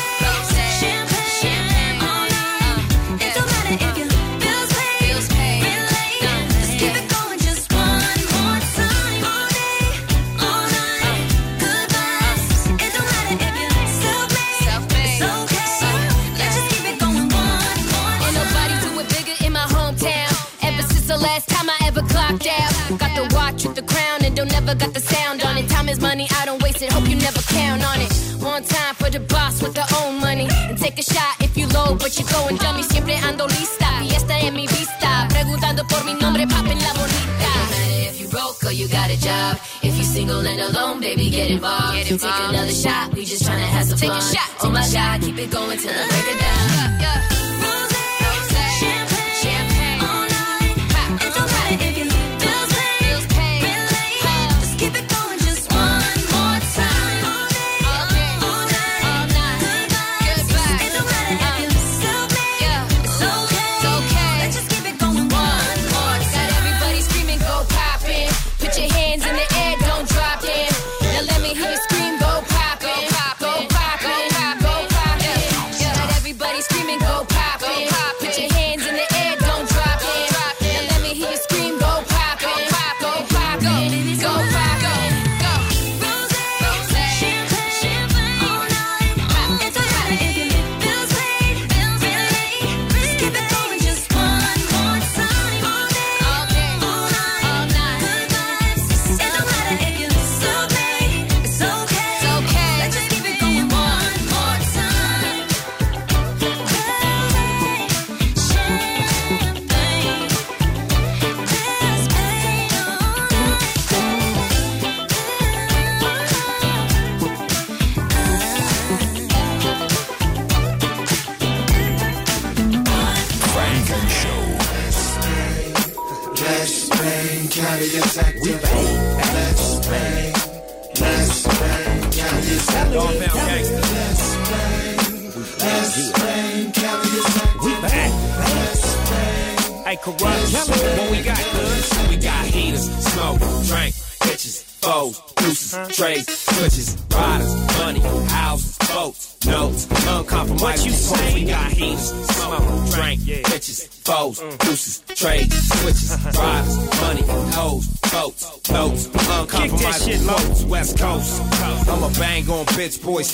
Time for the boss with the own money. And take a shot if you low, but you going dummy. Siempre ando lista. Y esta es mi vista. Preguntando por mi nombre, papi la bonita. It if you broke or you got a job. If you single and alone, baby, get involved. Get involved. Take another shot. We just tryna have some Take a fun. shot, Oh my God, keep it going till the break of dawn. Put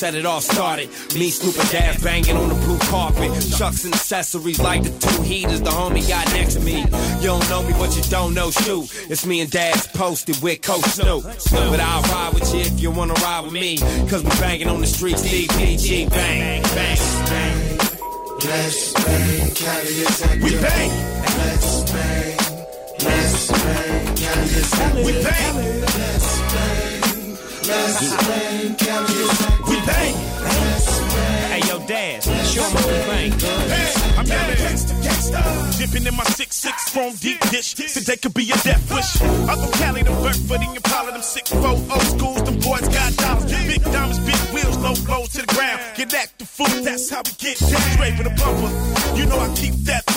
set it all started. Me, Snoop and Daz banging on the blue carpet. Chucks and accessories like the two heaters the homie got next to me. You don't know me, but you don't know shoot. It's me and Daz's posted with Coach Snoop. But I'll ride with you if you wanna ride with me. Cause we banging on the streets, DPG, bang, bang, bang. Let's bang, active. We bang. Let's bang, let's bang, active. We bang. Let's bang, We bang. Hey, yo, Daz, show 'em what we bang. Hey, I'm gangsta. Dipping in my 6'6 chrome deep dish. Today could be a death wish. I'm from Cali to Burford and Impala, them sick four old schools. Them boys got dollars. Big diamonds, big wheels, low blows to the ground. Get active fool, that's how we get down. Straight with a bumper. You know I keep that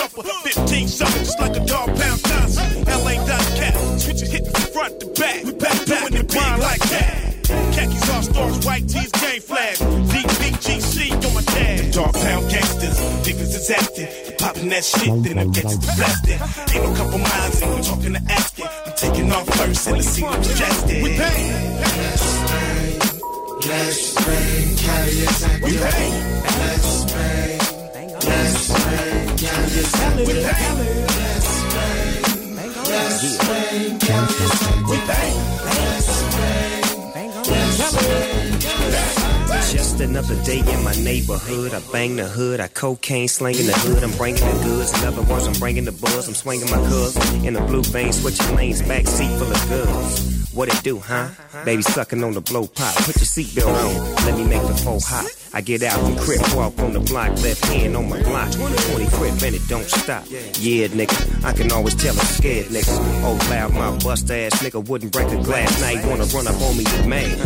Popping that shit, then it gets blasted. Ain't no couple miles in, we talking to asking. I'm taking off first and the scene was congested. We pay. Let's bang, let's bang, carry us active. We pay. Let's bang, let's bang, carry us active. We pay. Let's bang, let's bang, carry us active. We pay. Let's bang, let's bang, carry us active. Just another day in my neighborhood. I bang the hood, I cocaine slanging the hood. I'm bringing the goods. In other words, I'm bringing the buzz. I'm swinging my cuz in the blue vein, switching lanes, back seat full of goods. What it do, huh? Baby sucking on the blow pop. Put your seatbelt on. Let me make the phone hot. I get out and crip walk on the block, left hand on my block. 20 crip and it don't stop. Yeah, nigga, I can always tell I'm scared, nigga. Oh, loud my bust ass nigga wouldn't break a glass. Now you wanna run up on me with man.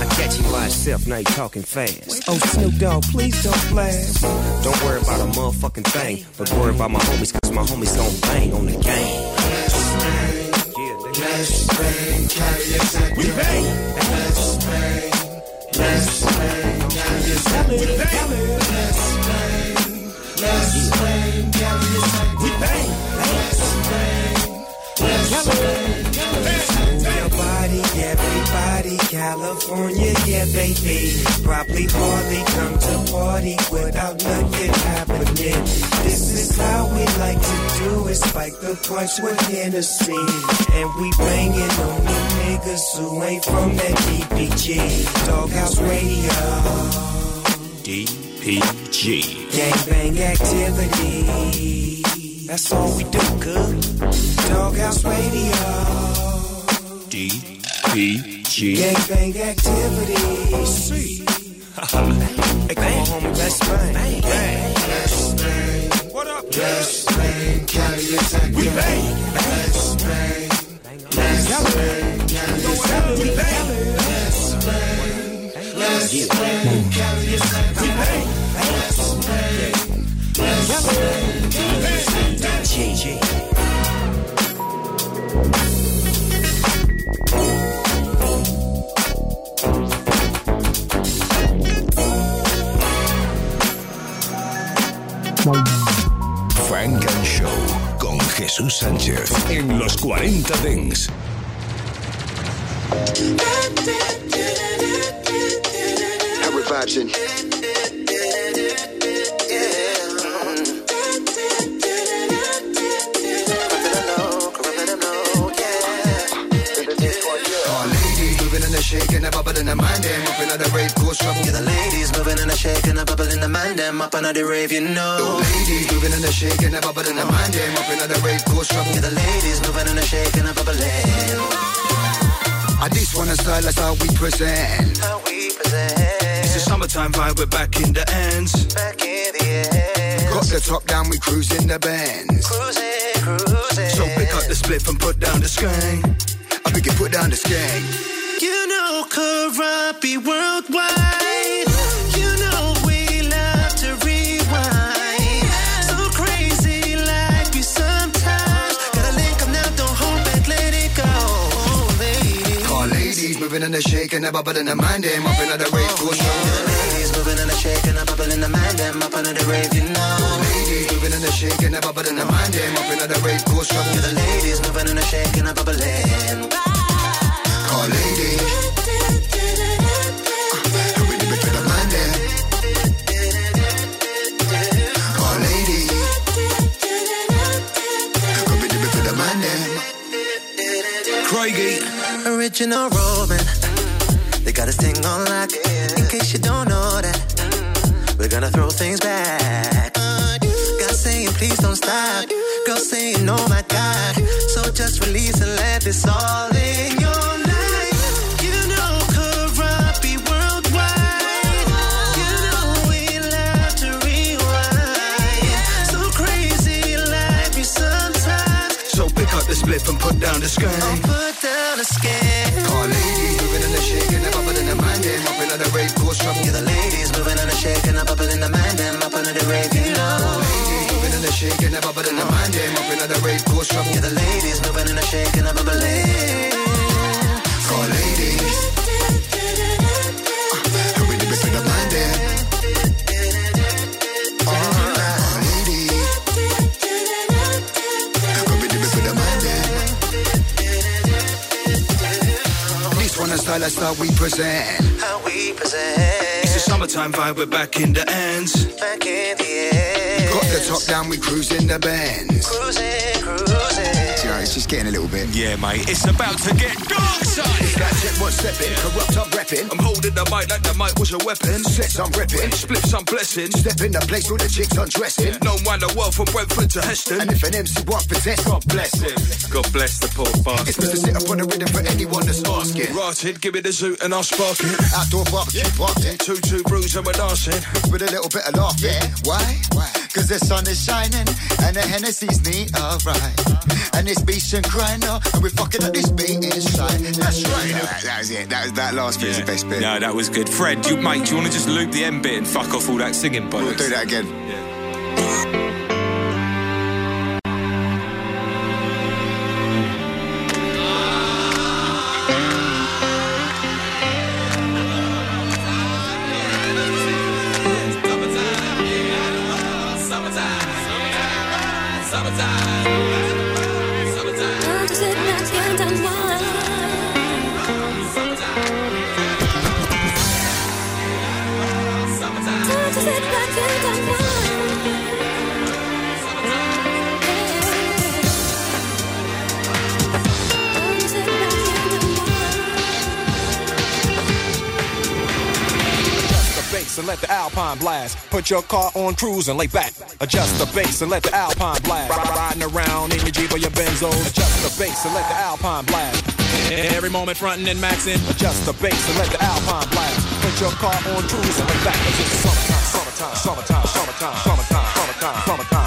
I catch you by itself, now you talking fast. Oh, Snoop Dogg, please don't blast. Don't worry about a motherfucking thing, but worry about my homies, cause my homies gon' bang on the game. Let's bang, carry us active. We pay. Let's bang, let's bang, Let's. We bang, everybody, California, yeah, baby. Probably hardly come to party without nothing happening. This is how we like to do is spike the points with Hennessy. And we banging on the niggas who ain't from that DPG. Doghouse Radio. DPG. Gangbang activity. That's all we do, good. Doghouse Radio. DPG. Gangbang activity. See. hey, come on, homie, let's bang. Bang. Let's bang. What up? Let's bang, Cali attack. We bang. Let's bang. Let's bang, Cali attack. We bang. Let's bang. Let's bang, Cali attack. We bang. Let's bang. Let's bang, GG. Frank and Show con Jesús Sánchez en los 40 Dents. How shaking, a bubble in the mind, them up in the rave, cause trouble. Yeah, the ladies moving and a shaking, a bubble in the man, them up the rave, you know. The Ladies moving and a shaking, a bubble in the mind, them up in the rave, cause trouble. Yeah, the ladies moving and a shaking, a bubbling. I just wanna style, that's how we present. How we present. It's a summertime vibe, we're back in the ends. Back in the air. Got the top down, we cruising the bends. Cruising, cruising. So pick up the split and put down the skang. I think you put down the skang. Moving and a shaking, a bubble in the mind, them up in the rave, cause trouble. Ladies moving and a shaking, a bubble in the man, them up the rave, you know. Ladies moving and a shaking, a bubble in the mind, them up in the rave, trouble. Yeah, the ladies moving and a shaking, a bubbling. All ladies. Original Roman. They got this thing on lock. In case you don't know that, we're gonna throw things back. God saying, please don't stop. Girl saying, oh my God. So just release and let this all in your the split and put down the skang. Put down a scale. All ladies moving and a shaking, a bubble in the mind, them up in the rave, cause trouble. Yeah, the ladies moving and a shaking, a bubble in the man, them up under the rave, you know. Ladies moving and shaking, a bubble in the mind, them up in the rave, cause trouble. Yeah, the ladies moving and shaking, a bubbling. That's how we present. How we present. It's a summertime vibe, we're back in the ends. Back in the air. Got the top down, we cruising the bends. Cruising. Yeah, it's just getting a little bit. Yeah, mate, it's about to get dark side. That check what's stepping, corrupt I'm repping. I'm holding the mic like the mic was a weapon. Sets I'm ripping. Spliffs I'm blessing. Step in the place where the chicks undressing. No the world from Brentford to Heston. And if an MC want possess, God bless him. God bless the poor It's bastard. Mr. Sit up on the rhythm for anyone that's asking. Rotted, give me the zoot and I'll spark it. Outdoor barbecue party. Two two brews and we're dancing. With a little bit of laugh, yeah. Why? Why? Cause the sun is shining and the Hennessy's neat, alright. And it's beach and grind now, and we're fucking at this beat inside. That's right. That, that was it. That, was, that last bit was the best bit. No, that was good. Fred, you mate, do you want to just loop the end bit and fuck off all that singing bollocks? We'll do that again. bass and let the Alpine blast. Put your car on cruise and lay back. Adjust the bass and let the Alpine blast. Riding around in your Jeep or your Benzo. Adjust the bass and let the Alpine blast. Every moment frontin' and maxin'. Adjust the bass and let the Alpine blast. Put your car on cruise and lay back. Cause it's summertime, summertime, summertime, summertime, summertime, summertime. summertime.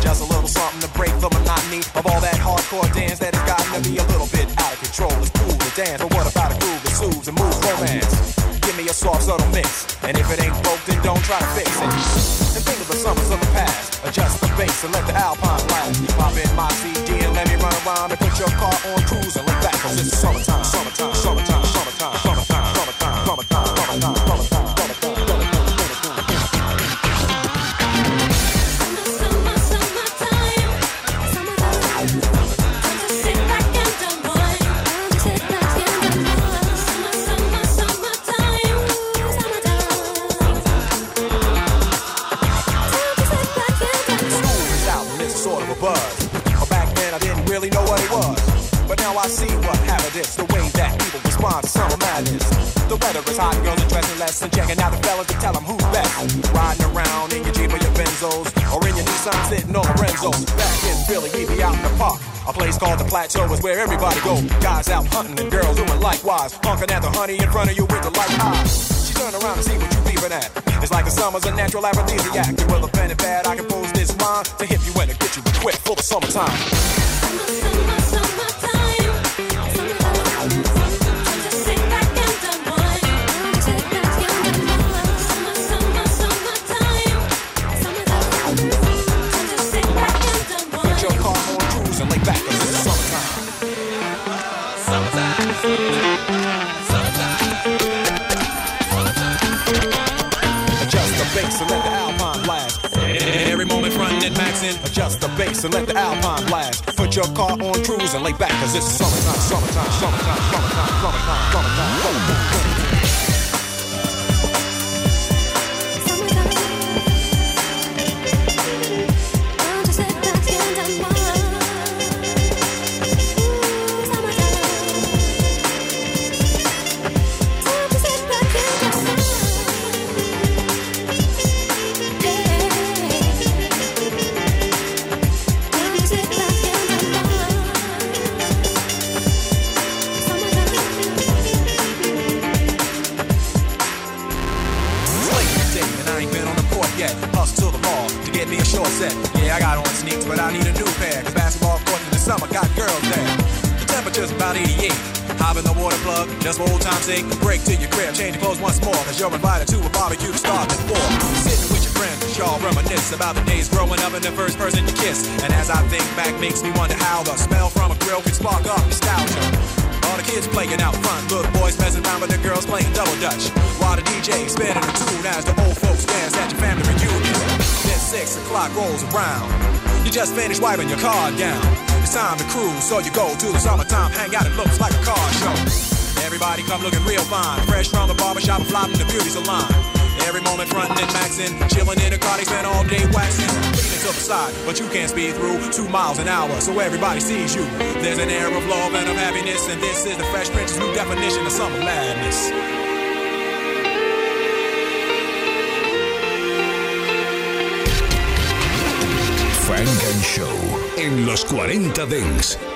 Just a little something to break the monotony of all that hardcore dance that has gotten to be a little bit out of control. It's cool to dance, but what about a groove that soothes and moves romance? Give me a soft, subtle mix. And if it ain't broke, then don't try to fix it. And think of the summers of the past. Adjust the bass and let the Alpine blast. Pop in my CD and let me run around and put your car on cruise and lay back. Cause it's summertime, summertime, summertime, The weather is hot, girls are dressing less and checking out the fellas to tell them who's best. Riding around in your Jeep or your Benzos, or in your Nissan sitting on Renzos. Back in Philly, we be out in the park. A place called the Plateau is where everybody go. Guys out hunting and girls doing likewise. Honking at the honey in front of you with the light eyes. She turn around and see what you peeping at. It's like the summer's a natural aphrodisiac. And with a pen and pad, I compose this rhyme to hit you and to get you quick for the summertime. Put Adjust the bass and let the Alpine blast. Every moment frontin' and maxin'. Adjust the bass and let the Alpine blast. Put your car on cruise and lay back 'cause it's summertime, summertime, summertime, summertime, summertime, summertime, summertime. So you go to the summertime hangout. It looks like a car show. Everybody come looking real fine, fresh from the barbershop, flopping the beauty salon. Every moment frontin' and maxin', chillin' in a car, they spend all day waxing. Leaning to the side, but you can't speed through two miles an hour, so everybody sees you. There's an air of love and of happiness, and this is the Fresh Prince's new definition of summer madness. Funk & Show en los 40 Dance.